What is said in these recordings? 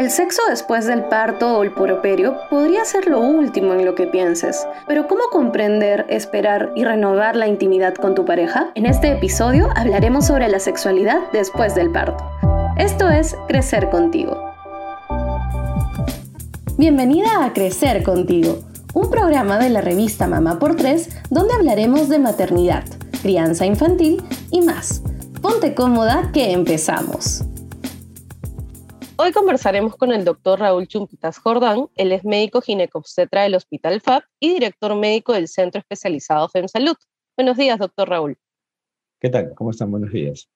El sexo después del parto o el puerperio podría ser lo último en lo que pienses, pero ¿cómo comprender, esperar y renovar la intimidad con tu pareja? En este episodio hablaremos sobre la sexualidad después del parto. Esto es Crecer contigo. Bienvenida a Crecer contigo, un programa de la revista Mamá por Tres donde hablaremos de maternidad, crianza infantil y más. Ponte cómoda que empezamos. Hoy conversaremos con el doctor Raúl Chumpitas Jordán. Él es médico ginecobstetra del Hospital FAB y director médico del Centro Especializado FEMSalud. Buenos días, doctor Raúl. ¿Qué tal? ¿Cómo están? Buenos días.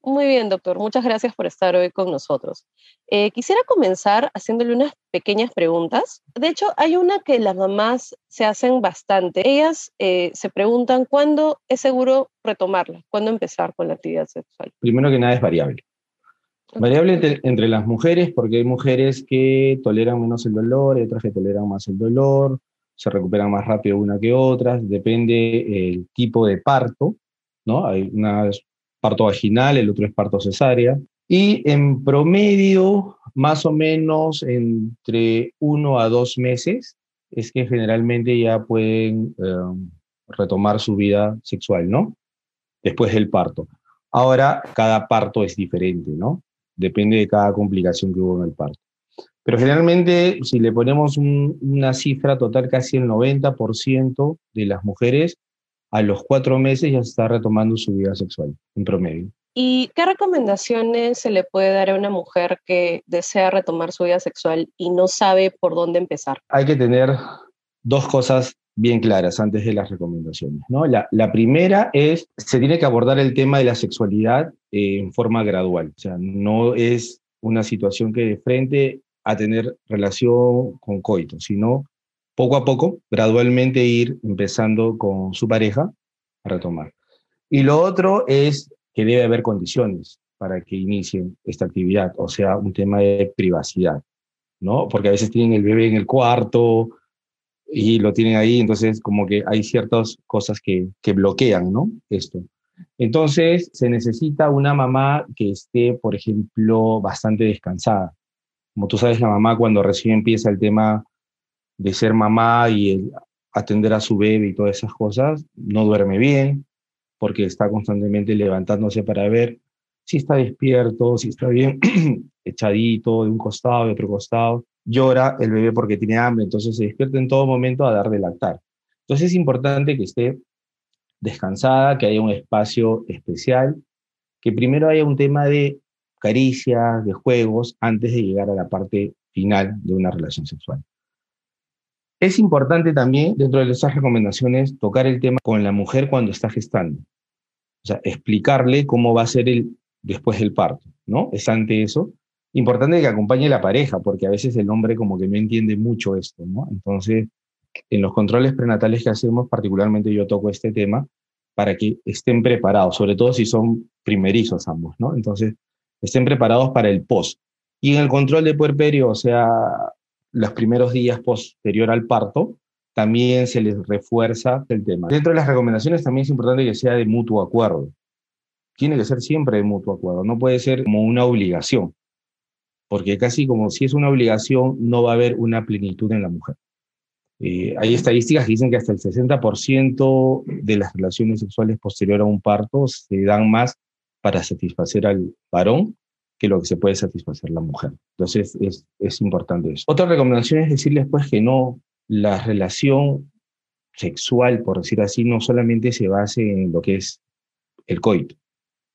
Muy bien, doctor. Muchas gracias por estar hoy con nosotros. Eh, quisiera comenzar haciéndole unas pequeñas preguntas. De hecho, hay una que las mamás se hacen bastante. Ellas eh, se preguntan cuándo es seguro retomarla, cuándo empezar con la actividad sexual. Primero que nada es variable. Variable entre, las mujeres, porque hay mujeres que toleran menos el dolor, y otras que toleran más el dolor, se recuperan más rápido una que otras, depende el tipo de parto, ¿no? Hay una parto vaginal, el otro es parto cesárea, y en promedio, más o menos entre uno a dos meses, es que generalmente ya pueden em, retomar su vida sexual, ¿no? Después del parto. Ahora, cada parto es diferente, ¿no? Depende de cada complicación que hubo en el parto. Pero generalmente, si le ponemos una cifra total, casi el 90% de las mujeres a los cuatro meses ya está retomando su vida sexual, en promedio. ¿Y qué recomendaciones se le puede dar a una mujer que desea retomar su vida sexual y no sabe por dónde empezar? Hay que tener dos cosas bien claras antes de las recomendaciones. ¿no? La, la, primera es, se tiene que abordar el tema de la sexualidad eh, en forma gradual. O sea, no es una situación que de frente a tener relación con coito, sino poco a poco, gradualmente ir empezando con su pareja a retomar. Y lo otro es que debe haber condiciones para que inicien esta actividad, o sea, un tema de privacidad, ¿no? Porque a veces tienen el bebé en el cuarto, y lo tienen ahí, entonces como que hay ciertas cosas que, que bloquean, ¿no? Esto. Entonces se necesita una mamá que esté, por ejemplo, bastante descansada. Como tú sabes, la mamá cuando recién empieza el tema de ser mamá y atender a su bebé y todas esas cosas, no duerme bien porque está constantemente levantándose para ver si está despierto, si está bien echadito de un costado, de otro costado llora el bebé porque tiene hambre, entonces se despierta en todo momento a dar de lactar. Entonces es importante que esté descansada, que haya un espacio especial, que primero haya un tema de caricias, de juegos, antes de llegar a la parte final de una relación sexual. Es importante también, dentro de esas recomendaciones, tocar el tema con la mujer cuando está gestando. O sea, explicarle cómo va a ser el después del parto, ¿no? Es ante eso importante que acompañe la pareja, porque a veces el hombre como que no entiende mucho esto, ¿no? Entonces, en los controles prenatales que hacemos, particularmente yo toco este tema, para que estén preparados, sobre todo si son primerizos ambos, ¿no? Entonces, estén preparados para el post. Y en el control de puerperio, o sea, los primeros días posterior al parto, también se les refuerza el tema. Dentro de las recomendaciones también es importante que sea de mutuo acuerdo. Tiene que ser siempre de mutuo acuerdo, no puede ser como una obligación porque casi como si es una obligación, no va a haber una plenitud en la mujer. Eh, hay estadísticas que dicen que hasta el 60% de las relaciones sexuales posterior a un parto se dan más para satisfacer al varón que lo que se puede satisfacer la mujer. Entonces es, importante eso. Otra recomendación es decirles pues que no, la relación sexual, por decir así, no solamente se base en lo que es el coito.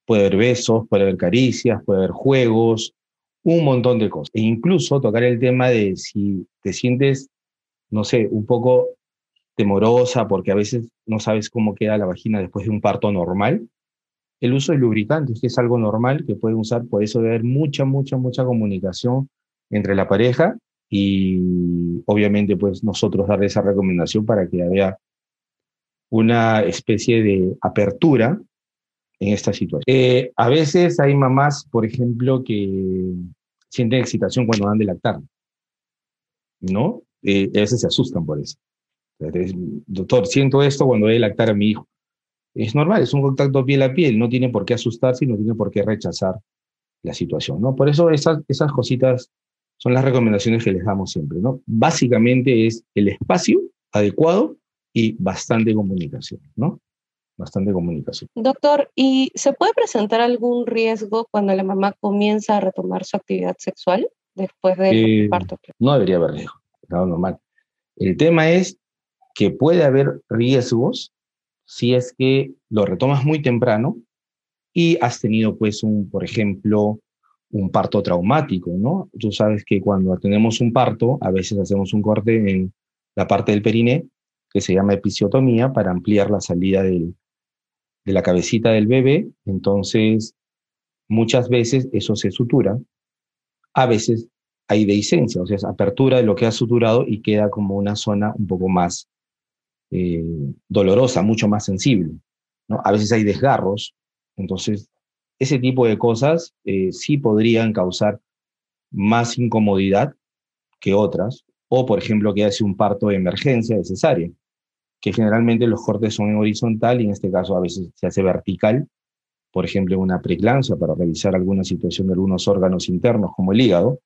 Puede haber besos, puede haber caricias, puede haber juegos, un montón de cosas. E incluso tocar el tema de si te sientes, no sé, un poco temorosa porque a veces no sabes cómo queda la vagina después de un parto normal. El uso de lubricantes, que es algo normal que pueden usar, por eso debe haber mucha, mucha, mucha comunicación entre la pareja y obviamente pues nosotros dar esa recomendación para que haya una especie de apertura en esta situación. Eh, a veces hay mamás, por ejemplo, que sienten excitación cuando dan de lactar, ¿no? Eh, a veces se asustan por eso. Doctor, siento esto cuando voy a lactar a mi hijo. Es normal, es un contacto piel a piel, no tiene por qué asustarse y no tiene por qué rechazar la situación, ¿no? Por eso esas, esas cositas son las recomendaciones que les damos siempre, ¿no? Básicamente es el espacio adecuado y bastante comunicación, ¿no? Bastante comunicación. Doctor, ¿y se puede presentar algún riesgo cuando la mamá comienza a retomar su actividad sexual después del eh, parto? No debería haber riesgo, normal. El tema es que puede haber riesgos si es que lo retomas muy temprano y has tenido, pues, un, por ejemplo, un parto traumático, ¿no? Tú sabes que cuando tenemos un parto, a veces hacemos un corte en la parte del periné, que se llama episiotomía, para ampliar la salida de la cabecita del bebé. Entonces, muchas veces eso se sutura. A veces hay dehiscencia, o sea, es apertura de lo que ha suturado y queda como una zona un poco más eh, dolorosa, mucho más sensible. ¿no? A veces hay desgarros, entonces ese tipo de cosas eh, sí podrían causar más incomodidad que otras, o por ejemplo que hace un parto de emergencia de cesárea, que generalmente los cortes son en horizontal y en este caso a veces se hace vertical, por ejemplo una preclancia para revisar alguna situación de algunos órganos internos como el hígado.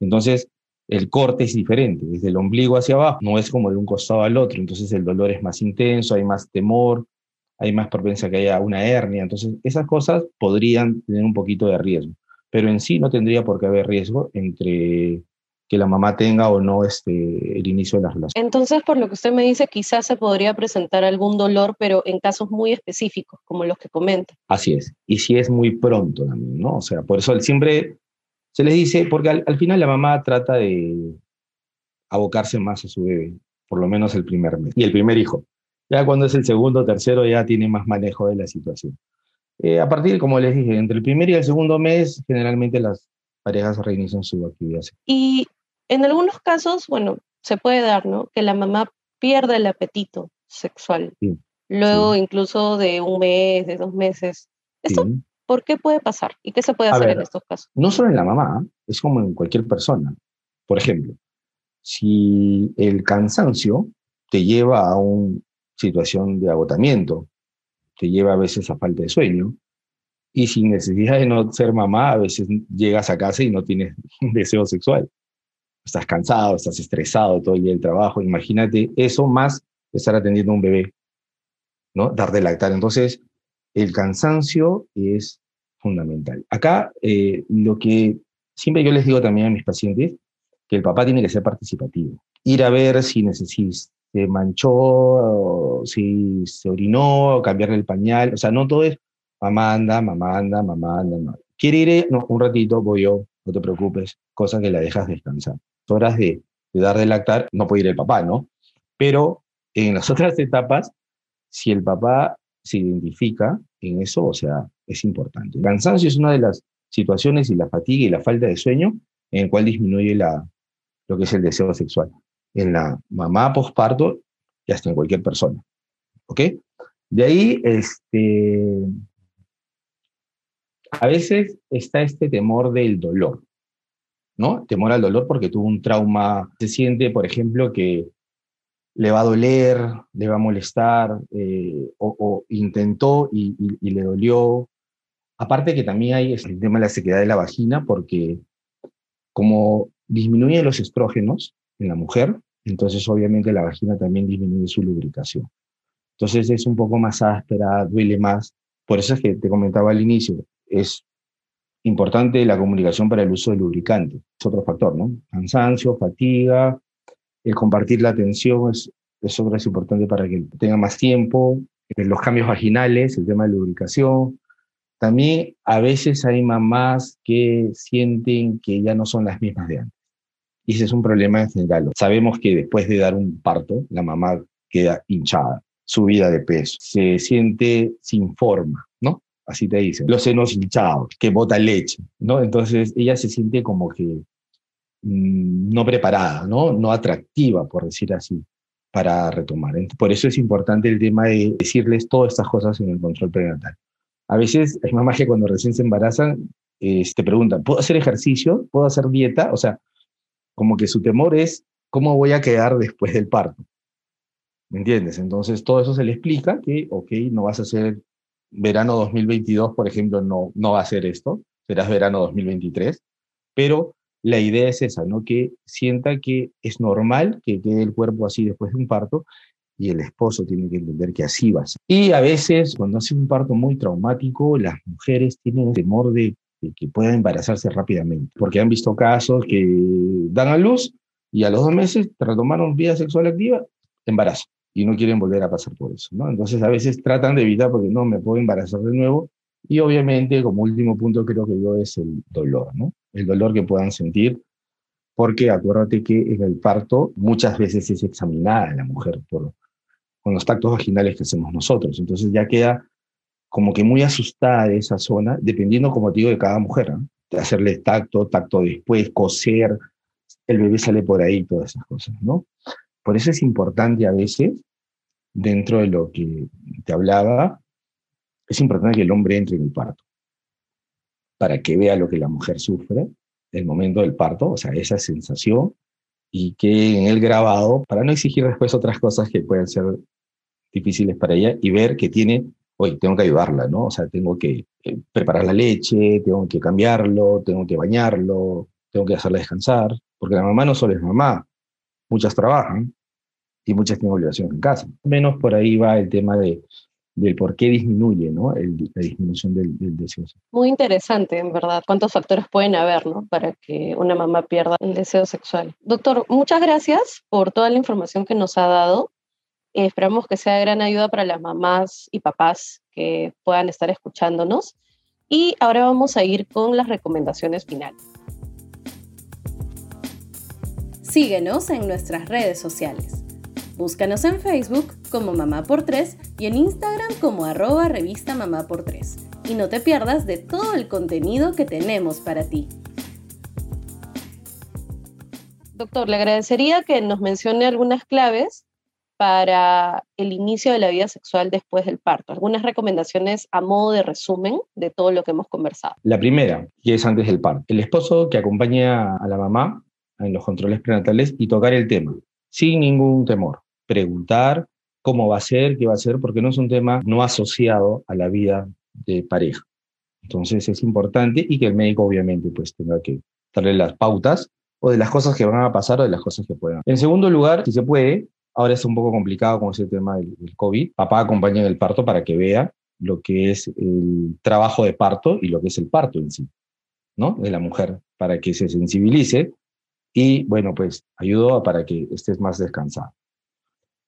Entonces, el corte es diferente, desde el ombligo hacia abajo, no es como de un costado al otro, entonces el dolor es más intenso, hay más temor, hay más propensa que haya una hernia. Entonces, esas cosas podrían tener un poquito de riesgo, pero en sí no tendría por qué haber riesgo entre que la mamá tenga o no este, el inicio de la relación. Entonces, por lo que usted me dice, quizás se podría presentar algún dolor, pero en casos muy específicos, como los que comenta. Así es, y si es muy pronto también, ¿no? O sea, por eso siempre se les dice, porque al, al final la mamá trata de abocarse más a su bebé, por lo menos el primer mes, y el primer hijo. Ya cuando es el segundo tercero ya tiene más manejo de la situación. Eh, a partir, como les dije, entre el primer y el segundo mes, generalmente las parejas reinician su actividad. Y en algunos casos, bueno, se puede dar, ¿no? Que la mamá pierda el apetito sexual. Luego incluso de un mes, de dos meses. ¿Esto por qué puede pasar? ¿Y qué se puede hacer en estos casos? No solo en la mamá, es como en cualquier persona. Por ejemplo, si el cansancio te lleva a un situación de agotamiento, te lleva a veces a falta de sueño, y sin necesidad de no ser mamá, a veces llegas a casa y no tienes deseo sexual. Estás cansado, estás estresado todo el día del trabajo. Imagínate eso más estar atendiendo a un bebé, ¿no? Dar de lactar. Entonces, el cansancio es fundamental. Acá, eh, lo que siempre yo les digo también a mis pacientes, que el papá tiene que ser participativo. Ir a ver si necesitas se manchó, si se orinó, cambiarle el pañal, o sea, no todo es mamá anda, mamá anda, mamá anda, no. ¿Quiere ir? No, un ratito voy yo, no te preocupes, cosa que la dejas descansar. Horas de, de dar de lactar, no puede ir el papá, ¿no? Pero en las otras etapas, si el papá se identifica en eso, o sea, es importante. El cansancio es una de las situaciones y la fatiga y la falta de sueño en el cual disminuye la, lo que es el deseo sexual en la mamá posparto y hasta en cualquier persona. ¿Ok? De ahí, este, a veces está este temor del dolor, ¿no? Temor al dolor porque tuvo un trauma. Se siente, por ejemplo, que le va a doler, le va a molestar, eh, o, intentó y, y, le dolió. Aparte que también hay el tema de la sequedad de la vagina, porque como disminuye los estrógenos en la mujer, entonces obviamente la vagina también disminuye su lubricación. Entonces es un poco más áspera, duele más. Por eso es que te comentaba al inicio, es importante la comunicación para el uso del lubricante. Es otro factor, ¿no? Cansancio, fatiga, el compartir la atención es, es otro es importante para que tenga más tiempo. Eh, los cambios vaginales, el tema de lubricación. También a veces hay mamás que sienten que ya no son las mismas de antes. Y ese es un problema en general. Sabemos que después de dar un parto, la mamá queda hinchada, subida de peso, se siente sin forma, ¿no? Así te dicen. Los senos hinchados, que bota leche, ¿no? Entonces ella se siente como que no preparada, ¿no? No atractiva, por decir así, para retomar. Por eso es importante el tema de decirles todas estas cosas en el control prenatal. A veces hay mamás que cuando recién se embarazan eh, te preguntan, ¿puedo hacer ejercicio? ¿Puedo hacer dieta? O sea, como que su temor es cómo voy a quedar después del parto. ¿Me entiendes? Entonces todo eso se le explica que, ok, no vas a hacer verano 2022, por ejemplo, no, no va a ser esto, serás verano 2023, pero la idea es esa, ¿no? Que sienta que es normal que quede el cuerpo así después de un parto y el esposo tiene que entender que así va a ser. Y a veces, cuando hace un parto muy traumático, las mujeres tienen temor de, que puedan embarazarse rápidamente, porque han visto casos que dan a luz y a los dos meses retomaron vida sexual activa, embarazo, y no quieren volver a pasar por eso, ¿no? Entonces a veces tratan de evitar porque no me puedo embarazar de nuevo, y obviamente como último punto creo que yo es el dolor, ¿no? El dolor que puedan sentir, porque acuérdate que en el parto muchas veces es examinada la mujer por con los tactos vaginales que hacemos nosotros. Entonces ya queda como que muy asustada de esa zona, dependiendo, como te digo, de cada mujer. De hacerle tacto, tacto después, coser, el bebé sale por ahí, todas esas cosas, ¿no? Por eso es importante a veces, dentro de lo que te hablaba, es importante que el hombre entre en el parto, para que vea lo que la mujer sufre el momento del parto, o sea, esa sensación, y que en el grabado, para no exigir después otras cosas que pueden ser difíciles para ella y ver que tiene, oye, tengo que ayudarla, ¿no? O sea, tengo que eh, preparar la leche, tengo que cambiarlo, tengo que bañarlo, tengo que hacerla descansar, porque la mamá no solo es mamá, muchas trabajan y muchas tienen obligaciones en casa. Menos por ahí va el tema de, del por qué disminuye ¿no? la disminución del, del, deseo. Muy interesante, en verdad, cuántos factores pueden haber ¿no? para que una mamá pierda el deseo sexual. Doctor, muchas gracias por toda la información que nos ha dado. Eh, esperamos que sea de gran ayuda para las mamás y papás que puedan estar escuchándonos. Y ahora vamos a ir con las recomendaciones finales. Síguenos en nuestras redes sociales. Búscanos en Facebook como Mamá por 3 y en Instagram como arroba revista Mamá por 3. Y no te pierdas de todo el contenido que tenemos para ti. Doctor, le agradecería que nos mencione algunas claves para el inicio de la vida sexual después del parto? Algunas recomendaciones a modo de resumen de todo lo que hemos conversado. La primera, que es antes del parto. El esposo que acompaña a la mamá en los controles prenatales y tocar el tema, sin ningún temor. Preguntar cómo va a ser, qué va a ser, porque no es un tema no asociado a la vida de pareja. Entonces es importante y que el médico obviamente pues tenga que darle las pautas o de las cosas que van a pasar o de las cosas que puedan. En segundo lugar, si se puede, Ahora es un poco complicado con ese tema del, COVID. Papá acompaña en el parto para que vea lo que es el trabajo de parto y lo que es el parto en sí, ¿no? De la mujer, para que se sensibilice y, bueno, pues ayudó para que estés más descansado.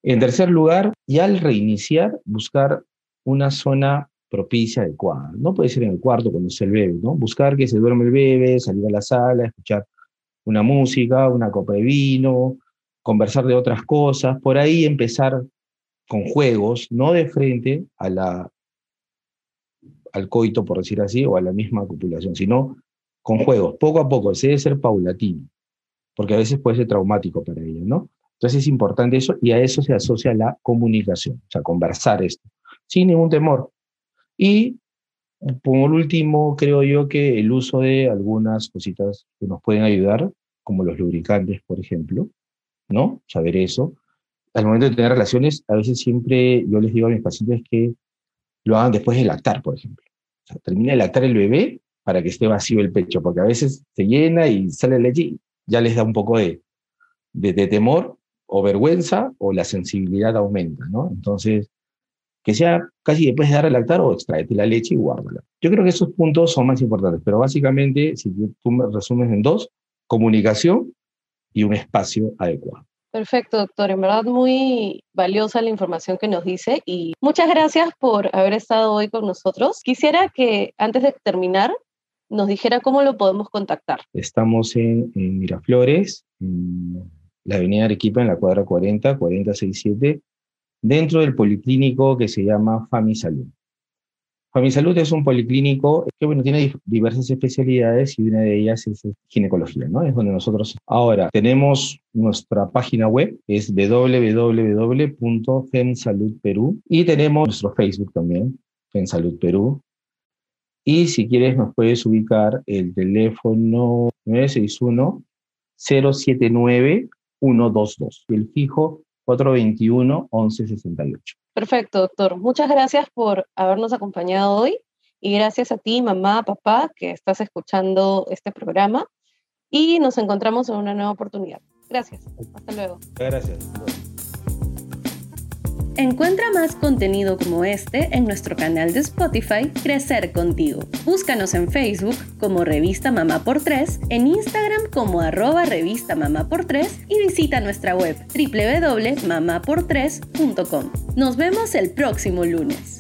En tercer lugar, y al reiniciar, buscar una zona propicia, adecuada. No puede ser en el cuarto cuando esté el bebé, ¿no? Buscar que se duerme el bebé, salir a la sala, escuchar una música, una copa de vino, conversar de otras cosas, por ahí empezar con juegos, no de frente a la, al coito, por decir así, o a la misma copulación, sino con juegos, poco a poco, se debe ser paulatino, porque a veces puede ser traumático para ellos, ¿no? Entonces es importante eso y a eso se asocia la comunicación, o sea, conversar esto, sin ningún temor. Y por último, creo yo que el uso de algunas cositas que nos pueden ayudar, como los lubricantes, por ejemplo, ¿no? Saber eso. Al momento de tener relaciones, a veces siempre yo les digo a mis pacientes que lo hagan después de lactar, por ejemplo. O sea, termina de lactar el bebé para que esté vacío el pecho, porque a veces se llena y sale leche y ya les da un poco de, de, temor o vergüenza o la sensibilidad aumenta, ¿no? Entonces, que sea casi después de dar a lactar o extraete la leche y guárdala. Yo creo que esos puntos son más importantes, pero básicamente, si tú me resumes en dos, comunicación y un espacio adecuado. Perfecto, doctor. En verdad muy valiosa la información que nos dice y muchas gracias por haber estado hoy con nosotros. Quisiera que antes de terminar nos dijera cómo lo podemos contactar. Estamos en, Miraflores, en la avenida Arequipa, en la cuadra 40, 4067, dentro del policlínico que se llama Famisalud. Famisalud es un policlínico que bueno, tiene diversas especialidades y una de ellas es ginecología, ¿no? Es donde nosotros ahora tenemos nuestra página web, es www.femsaludperú y tenemos nuestro Facebook también, Femsalud Perú. Y si quieres nos puedes ubicar el teléfono 961 079 122, el fijo 421 1168. Perfecto, doctor. Muchas gracias por habernos acompañado hoy y gracias a ti, mamá, papá, que estás escuchando este programa. y nos encontramos en una nueva oportunidad. Gracias. Hasta luego. Gracias. Encuentra más contenido como este en nuestro canal de Spotify Crecer Contigo. Búscanos en Facebook como Revista Mamá por 3, en Instagram como arroba revista Mamá por 3 y visita nuestra web www.mamapor3.com. Nos vemos el próximo lunes.